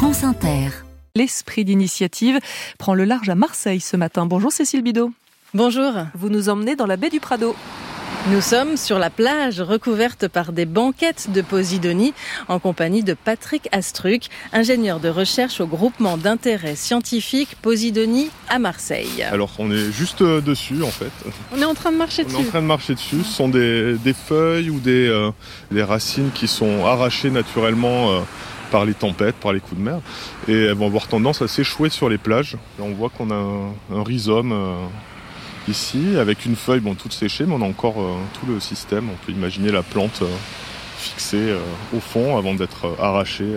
France Inter. L'esprit d'initiative prend le large à Marseille ce matin. Bonjour Cécile Bidot. Bonjour. Vous nous emmenez dans la baie du Prado. Nous sommes sur la plage recouverte par des banquettes de Posidonie en compagnie de Patrick Astruc, ingénieur de recherche au groupement d'intérêt scientifique Posidonie à Marseille. Alors on est juste euh, dessus en fait. On est en train de marcher On dessus. est en train de marcher dessus. Ce sont des, des feuilles ou des, euh, des racines qui sont arrachées naturellement euh, par les tempêtes, par les coups de mer. Et elles vont avoir tendance à s'échouer sur les plages. On voit qu'on a un, rhizome euh, ici avec une feuille bon, toute séchée, mais on a encore euh, tout le système. On peut imaginer la plante euh, fixée au fond avant d'être arrachée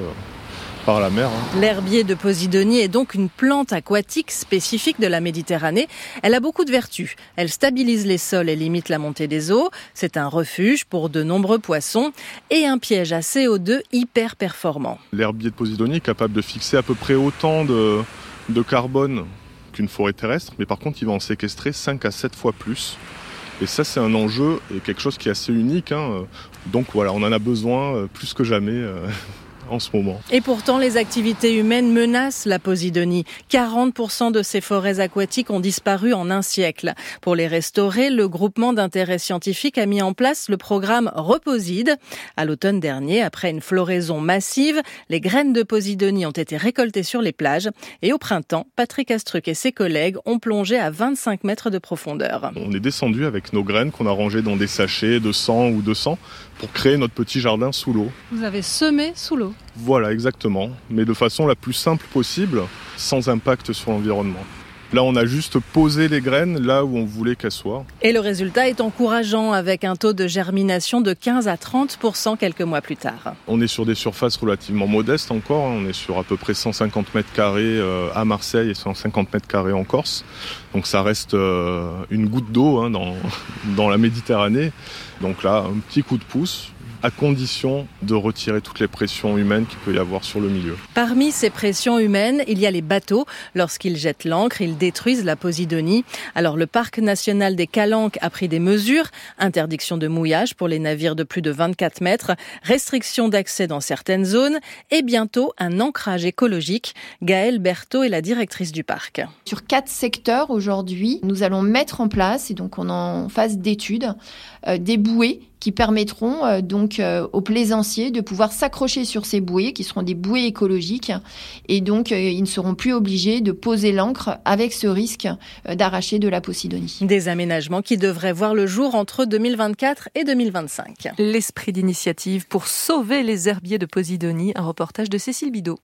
par la mer. hein. L'herbier de Posidonie est donc une plante aquatique spécifique de la Méditerranée. Elle a beaucoup de vertus. Elle stabilise les sols et limite la montée des eaux. C'est un refuge pour de nombreux poissons et un piège à CO2 hyper performant. L'herbier de Posidonie est capable de fixer à peu près autant de, de carbone qu'une forêt terrestre, mais par contre il va en séquestrer 5 à 7 fois plus. Et ça c'est un enjeu et quelque chose qui est assez unique. hein. Donc voilà, on en a besoin euh, plus que jamais euh, en ce moment. Et pourtant, les activités humaines menacent la Posidonie. 40% de ces forêts aquatiques ont disparu en un siècle. Pour les restaurer, le groupement d'intérêt scientifique a mis en place le programme Reposide. À l'automne dernier, après une floraison massive, les graines de Posidonie ont été récoltées sur les plages. Et au printemps, Patrick Astruc et ses collègues ont plongé à 25 mètres de profondeur. On est descendu avec nos graines qu'on a rangées dans des sachets de 100 ou 200 pour créer notre petit jardin sous l'eau. Vous avez semé sous l'eau. Voilà, exactement. Mais de façon la plus simple possible, sans impact sur l'environnement. Là, on a juste posé les graines là où on voulait qu'elles soient. Et le résultat est encourageant avec un taux de germination de 15 à 30% quelques mois plus tard. On est sur des surfaces relativement modestes encore. hein. On est sur à peu près 150 mètres carrés euh, à Marseille et 150 mètres carrés en Corse. Donc ça reste euh, une goutte d'eau hein, dans, dans la Méditerranée. Donc là, un petit coup de pouce à condition de retirer toutes les pressions humaines qu'il peut y avoir sur le milieu. Parmi ces pressions humaines, il y a les bateaux. Lorsqu'ils jettent l'ancre, ils détruisent la Posidonie. Alors le parc national des Calanques a pris des mesures. Interdiction de mouillage pour les navires de plus de 24 mètres, restriction d'accès dans certaines zones et bientôt un ancrage écologique. Gaëlle Berthaud est la directrice du parc. Sur quatre secteurs aujourd'hui, nous allons mettre en place, et donc on est en phase d'étude, euh, des bouées qui permettront euh, donc euh, aux plaisanciers de pouvoir s'accrocher sur ces bouées, qui seront des bouées écologiques, et donc euh, ils ne seront plus obligés de poser l'ancre avec ce risque euh, d'arracher de la Posidonie. Des aménagements qui devraient voir le jour entre 2024 et 2025. L'esprit d'initiative pour sauver les herbiers de Posidonie. Un reportage de Cécile Bidot.